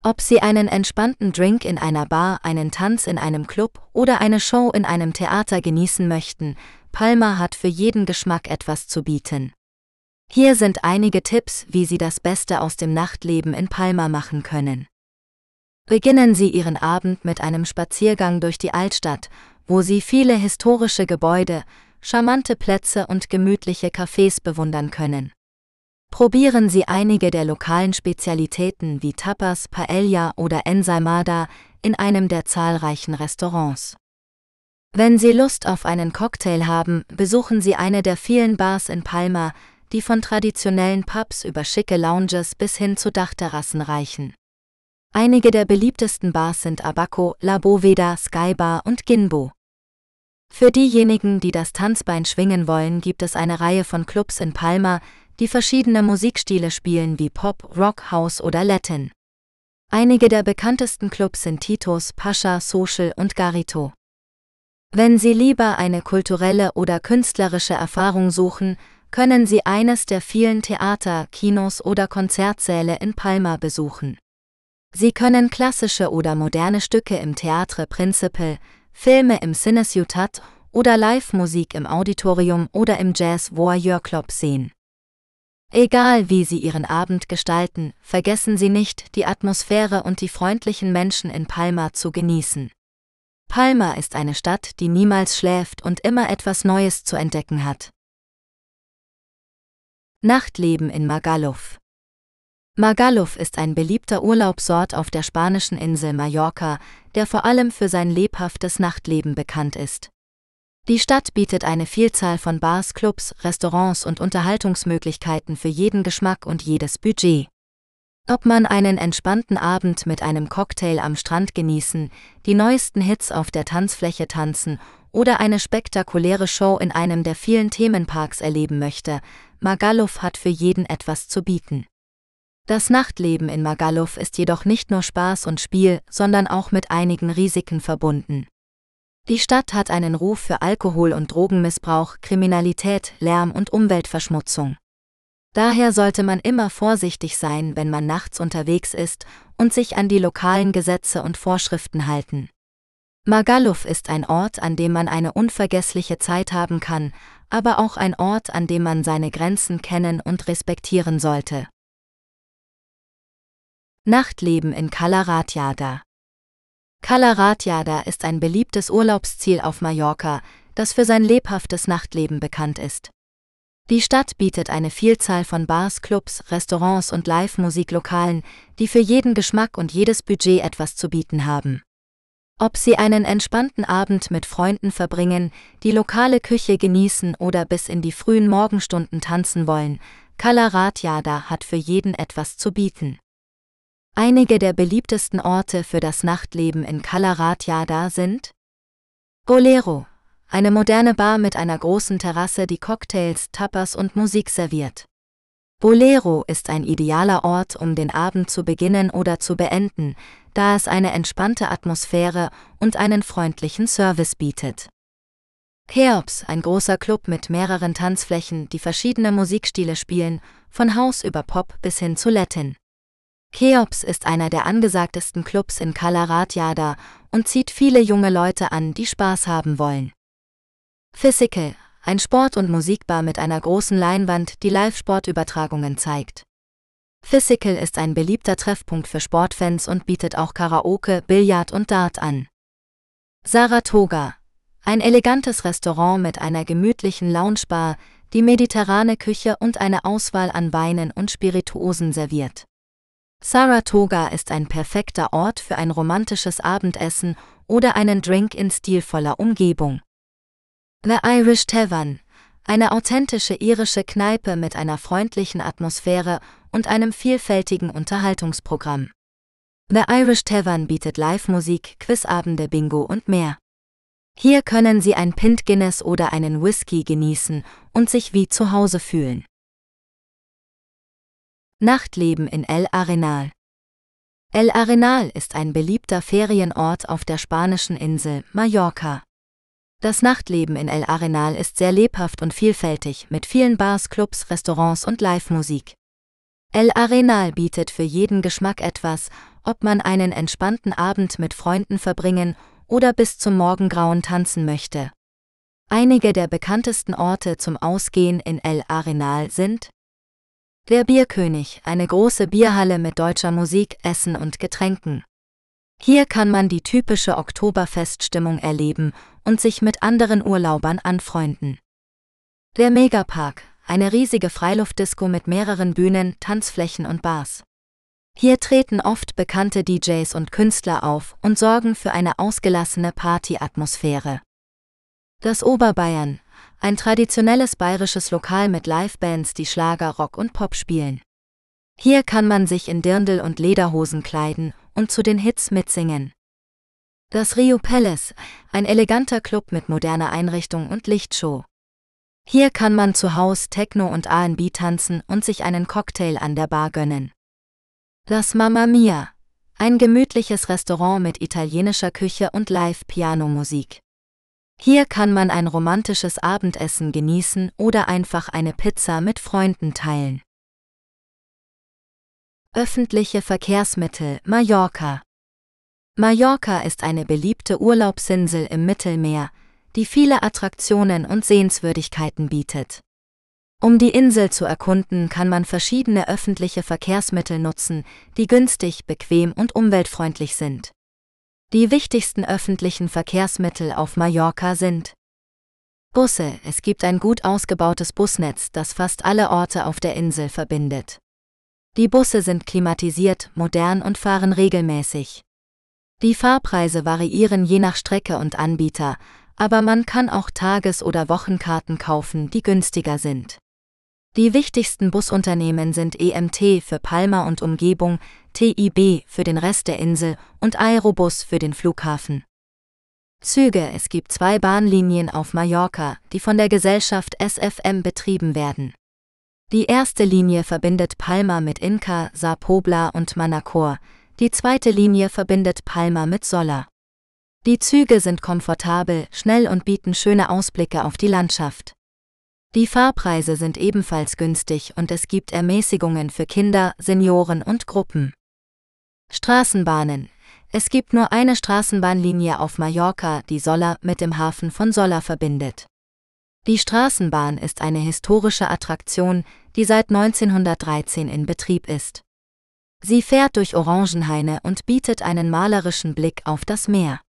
Ob Sie einen entspannten Drink in einer Bar, einen Tanz in einem Club oder eine Show in einem Theater genießen möchten, Palma hat für jeden Geschmack etwas zu bieten. Hier sind einige Tipps, wie Sie das Beste aus dem Nachtleben in Palma machen können. Beginnen Sie Ihren Abend mit einem Spaziergang durch die Altstadt, wo Sie viele historische Gebäude, charmante Plätze und gemütliche Cafés bewundern können. Probieren Sie einige der lokalen Spezialitäten wie Tapas, Paella oder Ensaimada in einem der zahlreichen Restaurants. Wenn Sie Lust auf einen Cocktail haben, besuchen Sie eine der vielen Bars in Palma, die von traditionellen Pubs über schicke Lounges bis hin zu Dachterrassen reichen. Einige der beliebtesten Bars sind Abaco, La Boveda, Skybar und Ginbo. Für diejenigen, die das Tanzbein schwingen wollen, gibt es eine Reihe von Clubs in Palma, die verschiedene Musikstile spielen wie Pop, Rock, House oder Latin. Einige der bekanntesten Clubs sind Titos, Pascha, Social und Garito. Wenn Sie lieber eine kulturelle oder künstlerische Erfahrung suchen, können Sie eines der vielen Theater, Kinos oder Konzertsäle in Palma besuchen. Sie können klassische oder moderne Stücke im Theatre Principal, Filme im Cine Ciutat oder Live-Musik im Auditorium oder im Jazz Voyeur Club sehen. Egal wie Sie Ihren Abend gestalten, vergessen Sie nicht, die Atmosphäre und die freundlichen Menschen in Palma zu genießen. Palma ist eine Stadt, die niemals schläft und immer etwas Neues zu entdecken hat. Nachtleben in Magaluf Magaluf ist ein beliebter Urlaubsort auf der spanischen Insel Mallorca, der vor allem für sein lebhaftes Nachtleben bekannt ist. Die Stadt bietet eine Vielzahl von Bars, Clubs, Restaurants und Unterhaltungsmöglichkeiten für jeden Geschmack und jedes Budget. Ob man einen entspannten Abend mit einem Cocktail am Strand genießen, die neuesten Hits auf der Tanzfläche tanzen oder eine spektakuläre Show in einem der vielen Themenparks erleben möchte, Magaluf hat für jeden etwas zu bieten. Das Nachtleben in Magaluf ist jedoch nicht nur Spaß und Spiel, sondern auch mit einigen Risiken verbunden. Die Stadt hat einen Ruf für Alkohol- und Drogenmissbrauch, Kriminalität, Lärm und Umweltverschmutzung. Daher sollte man immer vorsichtig sein, wenn man nachts unterwegs ist und sich an die lokalen Gesetze und Vorschriften halten. Magaluf ist ein Ort, an dem man eine unvergessliche Zeit haben kann, aber auch ein Ort, an dem man seine Grenzen kennen und respektieren sollte. Nachtleben in Kalaratjada Kalaratjada ist ein beliebtes Urlaubsziel auf Mallorca, das für sein lebhaftes Nachtleben bekannt ist. Die Stadt bietet eine Vielzahl von Bars, Clubs, Restaurants und Live-Musiklokalen, die für jeden Geschmack und jedes Budget etwas zu bieten haben. Ob Sie einen entspannten Abend mit Freunden verbringen, die lokale Küche genießen oder bis in die frühen Morgenstunden tanzen wollen, Kalaratjada hat für jeden etwas zu bieten. Einige der beliebtesten Orte für das Nachtleben in Kalaratjada sind Bolero, eine moderne Bar mit einer großen Terrasse, die Cocktails, Tapas und Musik serviert. Bolero ist ein idealer Ort, um den Abend zu beginnen oder zu beenden, da es eine entspannte Atmosphäre und einen freundlichen Service bietet. Cheops, ein großer Club mit mehreren Tanzflächen, die verschiedene Musikstile spielen, von House über Pop bis hin zu Latin. Cheops ist einer der angesagtesten Clubs in Kalaratjada und zieht viele junge Leute an, die Spaß haben wollen. Physical, ein Sport- und Musikbar mit einer großen Leinwand, die Live-Sportübertragungen zeigt. Physical ist ein beliebter Treffpunkt für Sportfans und bietet auch Karaoke, Billard und Dart an. Saratoga, ein elegantes Restaurant mit einer gemütlichen Loungebar, die mediterrane Küche und eine Auswahl an Weinen und Spirituosen serviert. Saratoga ist ein perfekter Ort für ein romantisches Abendessen oder einen Drink in stilvoller Umgebung. The Irish Tavern, eine authentische irische Kneipe mit einer freundlichen Atmosphäre und einem vielfältigen Unterhaltungsprogramm. The Irish Tavern bietet Live-Musik, Quizabende, Bingo und mehr. Hier können Sie ein Pint Guinness oder einen Whisky genießen und sich wie zu Hause fühlen. Nachtleben in El Arenal El Arenal ist ein beliebter Ferienort auf der spanischen Insel Mallorca. Das Nachtleben in El Arenal ist sehr lebhaft und vielfältig mit vielen Bars, Clubs, Restaurants und Live-Musik. El Arenal bietet für jeden Geschmack etwas, ob man einen entspannten Abend mit Freunden verbringen oder bis zum Morgengrauen tanzen möchte. Einige der bekanntesten Orte zum Ausgehen in El Arenal sind der Bierkönig, eine große Bierhalle mit deutscher Musik, Essen und Getränken. Hier kann man die typische Oktoberfeststimmung erleben und sich mit anderen Urlaubern anfreunden. Der Megapark, eine riesige Freiluftdisco mit mehreren Bühnen, Tanzflächen und Bars. Hier treten oft bekannte DJs und Künstler auf und sorgen für eine ausgelassene Partyatmosphäre. Das Oberbayern, ein traditionelles bayerisches Lokal mit Livebands, die Schlager, Rock und Pop spielen. Hier kann man sich in Dirndl und Lederhosen kleiden und zu den Hits mitsingen. Das Rio Palace, ein eleganter Club mit moderner Einrichtung und Lichtshow. Hier kann man zu Haus Techno und R&B tanzen und sich einen Cocktail an der Bar gönnen. Das Mamma Mia, ein gemütliches Restaurant mit italienischer Küche und Live-Pianomusik. Hier kann man ein romantisches Abendessen genießen oder einfach eine Pizza mit Freunden teilen. Öffentliche Verkehrsmittel Mallorca Mallorca ist eine beliebte Urlaubsinsel im Mittelmeer, die viele Attraktionen und Sehenswürdigkeiten bietet. Um die Insel zu erkunden, kann man verschiedene öffentliche Verkehrsmittel nutzen, die günstig, bequem und umweltfreundlich sind. Die wichtigsten öffentlichen Verkehrsmittel auf Mallorca sind Busse. Es gibt ein gut ausgebautes Busnetz, das fast alle Orte auf der Insel verbindet. Die Busse sind klimatisiert, modern und fahren regelmäßig. Die Fahrpreise variieren je nach Strecke und Anbieter, aber man kann auch Tages- oder Wochenkarten kaufen, die günstiger sind. Die wichtigsten Busunternehmen sind EMT für Palma und Umgebung, TIB für den Rest der Insel und Aerobus für den Flughafen. Züge Es gibt zwei Bahnlinien auf Mallorca, die von der Gesellschaft SFM betrieben werden. Die erste Linie verbindet Palma mit Inca, Sa Pobla und Manacor, die zweite Linie verbindet Palma mit Solla. Die Züge sind komfortabel, schnell und bieten schöne Ausblicke auf die Landschaft. Die Fahrpreise sind ebenfalls günstig und es gibt Ermäßigungen für Kinder, Senioren und Gruppen. Straßenbahnen. Es gibt nur eine Straßenbahnlinie auf Mallorca, die Solla mit dem Hafen von Solla verbindet. Die Straßenbahn ist eine historische Attraktion, die seit 1913 in Betrieb ist. Sie fährt durch Orangenhaine und bietet einen malerischen Blick auf das Meer.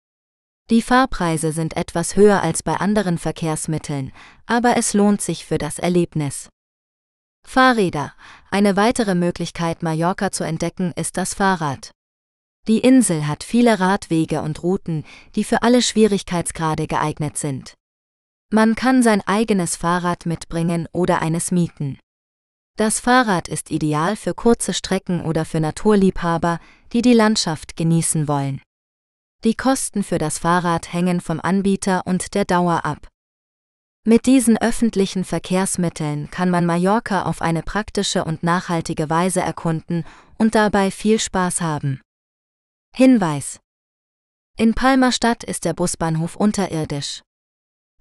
Die Fahrpreise sind etwas höher als bei anderen Verkehrsmitteln, aber es lohnt sich für das Erlebnis. Fahrräder. Eine weitere Möglichkeit, Mallorca zu entdecken, ist das Fahrrad. Die Insel hat viele Radwege und Routen, die für alle Schwierigkeitsgrade geeignet sind. Man kann sein eigenes Fahrrad mitbringen oder eines mieten. Das Fahrrad ist ideal für kurze Strecken oder für Naturliebhaber, die die Landschaft genießen wollen. Die Kosten für das Fahrrad hängen vom Anbieter und der Dauer ab. Mit diesen öffentlichen Verkehrsmitteln kann man Mallorca auf eine praktische und nachhaltige Weise erkunden und dabei viel Spaß haben. Hinweis. In Palma Stadt ist der Busbahnhof unterirdisch.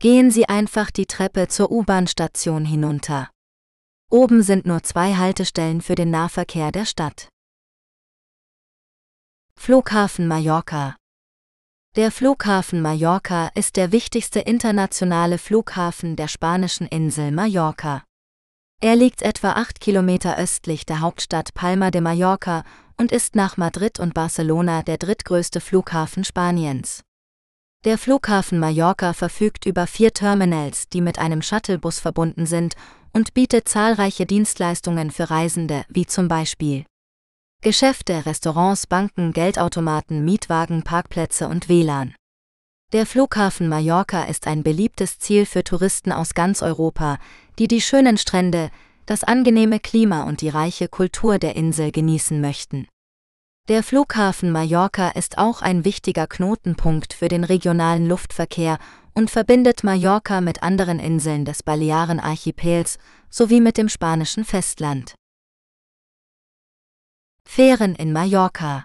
Gehen Sie einfach die Treppe zur U-Bahn-Station hinunter. Oben sind nur zwei Haltestellen für den Nahverkehr der Stadt. Flughafen Mallorca der Flughafen Mallorca ist der wichtigste internationale Flughafen der spanischen Insel Mallorca. Er liegt etwa acht Kilometer östlich der Hauptstadt Palma de Mallorca und ist nach Madrid und Barcelona der drittgrößte Flughafen Spaniens. Der Flughafen Mallorca verfügt über vier Terminals, die mit einem Shuttlebus verbunden sind und bietet zahlreiche Dienstleistungen für Reisende, wie zum Beispiel Geschäfte, Restaurants, Banken, Geldautomaten, Mietwagen, Parkplätze und WLAN. Der Flughafen Mallorca ist ein beliebtes Ziel für Touristen aus ganz Europa, die die schönen Strände, das angenehme Klima und die reiche Kultur der Insel genießen möchten. Der Flughafen Mallorca ist auch ein wichtiger Knotenpunkt für den regionalen Luftverkehr und verbindet Mallorca mit anderen Inseln des Balearenarchipels sowie mit dem spanischen Festland. Fähren in Mallorca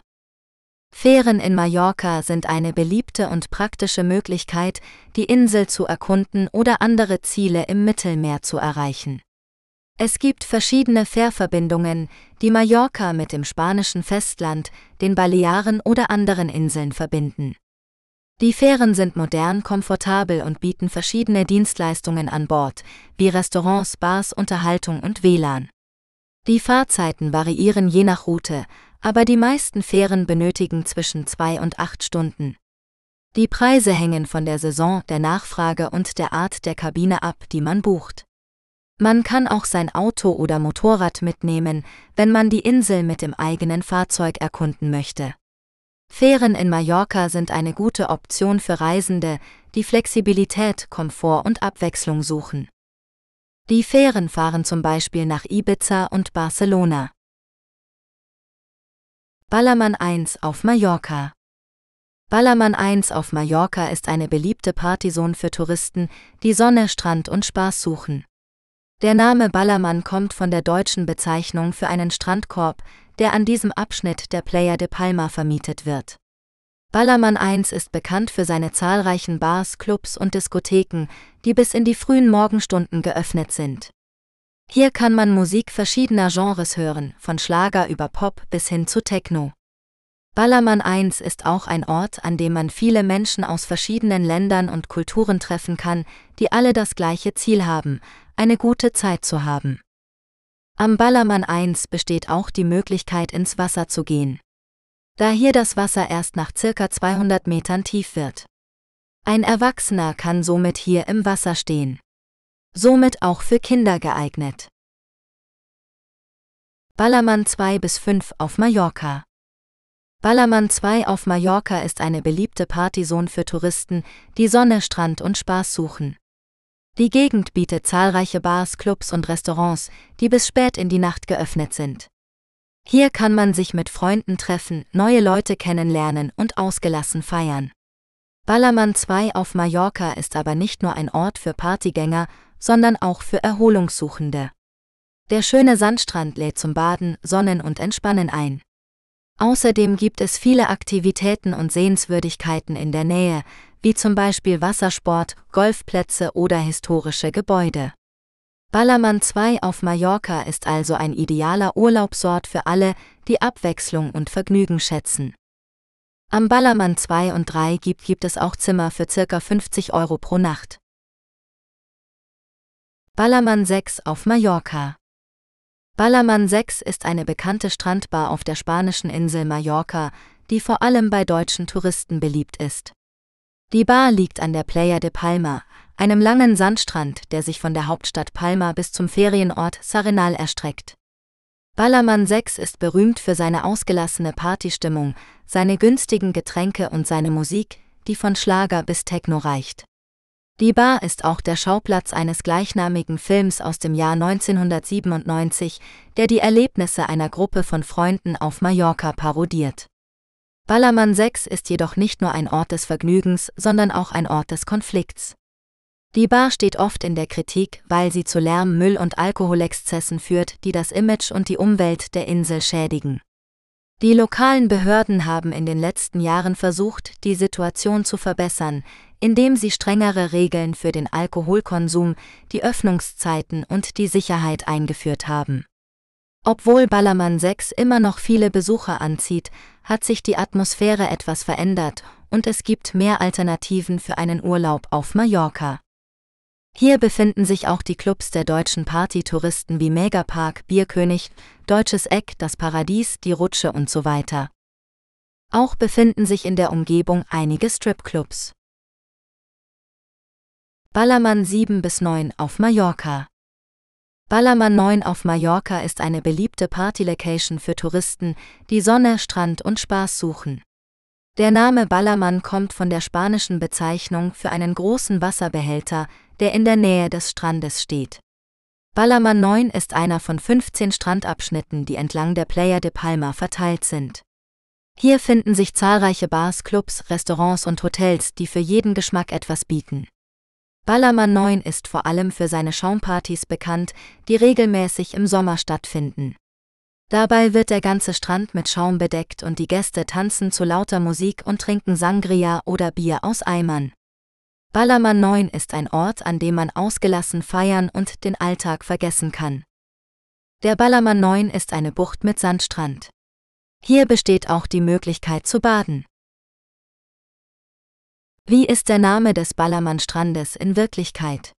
Fähren in Mallorca sind eine beliebte und praktische Möglichkeit, die Insel zu erkunden oder andere Ziele im Mittelmeer zu erreichen. Es gibt verschiedene Fährverbindungen, die Mallorca mit dem spanischen Festland, den Balearen oder anderen Inseln verbinden. Die Fähren sind modern, komfortabel und bieten verschiedene Dienstleistungen an Bord, wie Restaurants, Bars, Unterhaltung und WLAN. Die Fahrzeiten variieren je nach Route, aber die meisten Fähren benötigen zwischen zwei und acht Stunden. Die Preise hängen von der Saison, der Nachfrage und der Art der Kabine ab, die man bucht. Man kann auch sein Auto oder Motorrad mitnehmen, wenn man die Insel mit dem eigenen Fahrzeug erkunden möchte. Fähren in Mallorca sind eine gute Option für Reisende, die Flexibilität, Komfort und Abwechslung suchen. Die Fähren fahren zum Beispiel nach Ibiza und Barcelona. Ballermann 1 auf Mallorca Ballermann 1 auf Mallorca ist eine beliebte Partyzone für Touristen, die Sonne, Strand und Spaß suchen. Der Name Ballermann kommt von der deutschen Bezeichnung für einen Strandkorb, der an diesem Abschnitt der Playa de Palma vermietet wird. Ballermann 1 ist bekannt für seine zahlreichen Bars, Clubs und Diskotheken, die bis in die frühen Morgenstunden geöffnet sind. Hier kann man Musik verschiedener Genres hören, von Schlager über Pop bis hin zu Techno. Ballermann 1 ist auch ein Ort, an dem man viele Menschen aus verschiedenen Ländern und Kulturen treffen kann, die alle das gleiche Ziel haben, eine gute Zeit zu haben. Am Ballermann 1 besteht auch die Möglichkeit, ins Wasser zu gehen. Da hier das Wasser erst nach circa 200 Metern tief wird. Ein Erwachsener kann somit hier im Wasser stehen. Somit auch für Kinder geeignet. Ballermann 2 bis 5 auf Mallorca. Ballermann 2 auf Mallorca ist eine beliebte Partyzone für Touristen, die Sonne, Strand und Spaß suchen. Die Gegend bietet zahlreiche Bars, Clubs und Restaurants, die bis spät in die Nacht geöffnet sind. Hier kann man sich mit Freunden treffen, neue Leute kennenlernen und ausgelassen feiern. Ballermann 2 auf Mallorca ist aber nicht nur ein Ort für Partygänger, sondern auch für Erholungssuchende. Der schöne Sandstrand lädt zum Baden, Sonnen und Entspannen ein. Außerdem gibt es viele Aktivitäten und Sehenswürdigkeiten in der Nähe, wie zum Beispiel Wassersport, Golfplätze oder historische Gebäude. Ballermann 2 auf Mallorca ist also ein idealer Urlaubsort für alle, die Abwechslung und Vergnügen schätzen. Am Ballermann 2 und 3 gibt, gibt es auch Zimmer für ca. 50 Euro pro Nacht. Ballermann 6 auf Mallorca Ballermann 6 ist eine bekannte Strandbar auf der spanischen Insel Mallorca, die vor allem bei deutschen Touristen beliebt ist. Die Bar liegt an der Playa de Palma, einem langen Sandstrand, der sich von der Hauptstadt Palma bis zum Ferienort Sarenal erstreckt. Ballermann 6 ist berühmt für seine ausgelassene Partystimmung, seine günstigen Getränke und seine Musik, die von Schlager bis Techno reicht. Die Bar ist auch der Schauplatz eines gleichnamigen Films aus dem Jahr 1997, der die Erlebnisse einer Gruppe von Freunden auf Mallorca parodiert. Ballermann 6 ist jedoch nicht nur ein Ort des Vergnügens, sondern auch ein Ort des Konflikts. Die Bar steht oft in der Kritik, weil sie zu Lärm, Müll und Alkoholexzessen führt, die das Image und die Umwelt der Insel schädigen. Die lokalen Behörden haben in den letzten Jahren versucht, die Situation zu verbessern, indem sie strengere Regeln für den Alkoholkonsum, die Öffnungszeiten und die Sicherheit eingeführt haben. Obwohl Ballermann 6 immer noch viele Besucher anzieht, hat sich die Atmosphäre etwas verändert und es gibt mehr Alternativen für einen Urlaub auf Mallorca. Hier befinden sich auch die Clubs der deutschen Partytouristen wie Megapark, Bierkönig, Deutsches Eck, das Paradies, die Rutsche und so weiter. Auch befinden sich in der Umgebung einige Stripclubs. Ballermann 7 bis 9 auf Mallorca. Ballermann 9 auf Mallorca ist eine beliebte Partylocation für Touristen, die Sonne, Strand und Spaß suchen. Der Name Ballermann kommt von der spanischen Bezeichnung für einen großen Wasserbehälter, der in der Nähe des Strandes steht. Ballermann 9 ist einer von 15 Strandabschnitten, die entlang der Playa de Palma verteilt sind. Hier finden sich zahlreiche Bars, Clubs, Restaurants und Hotels, die für jeden Geschmack etwas bieten. Ballermann 9 ist vor allem für seine Schaumpartys bekannt, die regelmäßig im Sommer stattfinden. Dabei wird der ganze Strand mit Schaum bedeckt und die Gäste tanzen zu lauter Musik und trinken Sangria oder Bier aus Eimern. Ballermann 9 ist ein Ort, an dem man ausgelassen feiern und den Alltag vergessen kann. Der Ballermann 9 ist eine Bucht mit Sandstrand. Hier besteht auch die Möglichkeit zu baden. Wie ist der Name des Ballermann-Strandes in Wirklichkeit?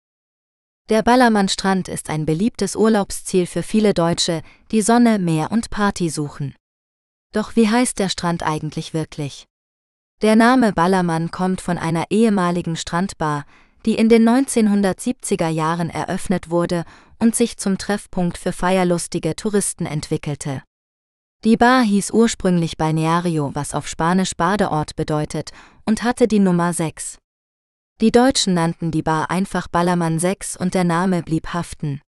Der Ballermann-Strand ist ein beliebtes Urlaubsziel für viele Deutsche, die Sonne, Meer und Party suchen. Doch wie heißt der Strand eigentlich wirklich? Der Name Ballermann kommt von einer ehemaligen Strandbar, die in den 1970er Jahren eröffnet wurde und sich zum Treffpunkt für feierlustige Touristen entwickelte. Die Bar hieß ursprünglich Balneario, was auf Spanisch Badeort bedeutet, und hatte die Nummer 6. Die Deutschen nannten die Bar einfach Ballermann 6 und der Name blieb haften.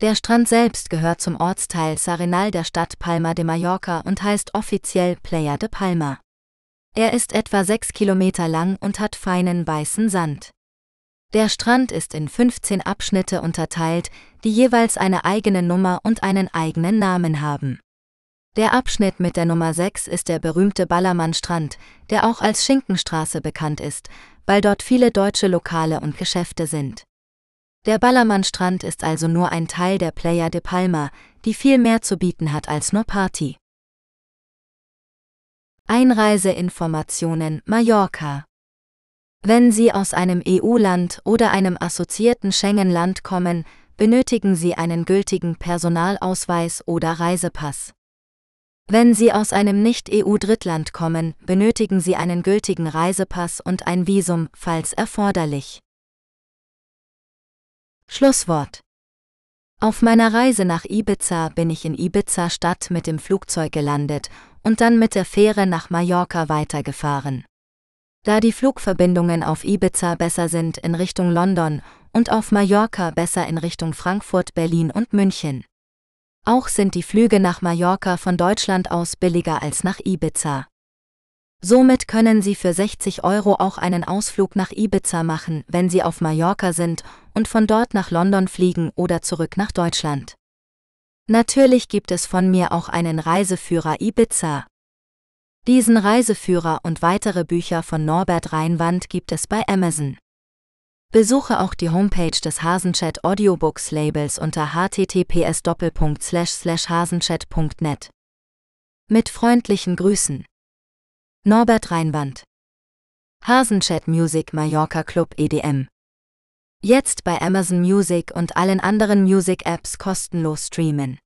Der Strand selbst gehört zum Ortsteil Sarenal der Stadt Palma de Mallorca und heißt offiziell Playa de Palma. Er ist etwa sechs Kilometer lang und hat feinen weißen Sand. Der Strand ist in 15 Abschnitte unterteilt, die jeweils eine eigene Nummer und einen eigenen Namen haben. Der Abschnitt mit der Nummer 6 ist der berühmte Ballermann-Strand, der auch als Schinkenstraße bekannt ist, weil dort viele deutsche Lokale und Geschäfte sind. Der Ballermann-Strand ist also nur ein Teil der Playa de Palma, die viel mehr zu bieten hat als nur Party. Einreiseinformationen Mallorca. Wenn Sie aus einem EU-Land oder einem assoziierten Schengen-Land kommen, benötigen Sie einen gültigen Personalausweis oder Reisepass. Wenn Sie aus einem Nicht-EU-Drittland kommen, benötigen Sie einen gültigen Reisepass und ein Visum, falls erforderlich. Schlusswort auf meiner Reise nach Ibiza bin ich in Ibiza Stadt mit dem Flugzeug gelandet und dann mit der Fähre nach Mallorca weitergefahren. Da die Flugverbindungen auf Ibiza besser sind in Richtung London und auf Mallorca besser in Richtung Frankfurt, Berlin und München. Auch sind die Flüge nach Mallorca von Deutschland aus billiger als nach Ibiza. Somit können Sie für 60 Euro auch einen Ausflug nach Ibiza machen, wenn Sie auf Mallorca sind und von dort nach London fliegen oder zurück nach Deutschland. Natürlich gibt es von mir auch einen Reiseführer Ibiza. Diesen Reiseführer und weitere Bücher von Norbert Reinwand gibt es bei Amazon. Besuche auch die Homepage des Hasenchat Audiobooks Labels unter https://hasenchat.net. Mit freundlichen Grüßen. Norbert Reinwand. Hasenchat Music Mallorca Club EDM. Jetzt bei Amazon Music und allen anderen Music-Apps kostenlos streamen.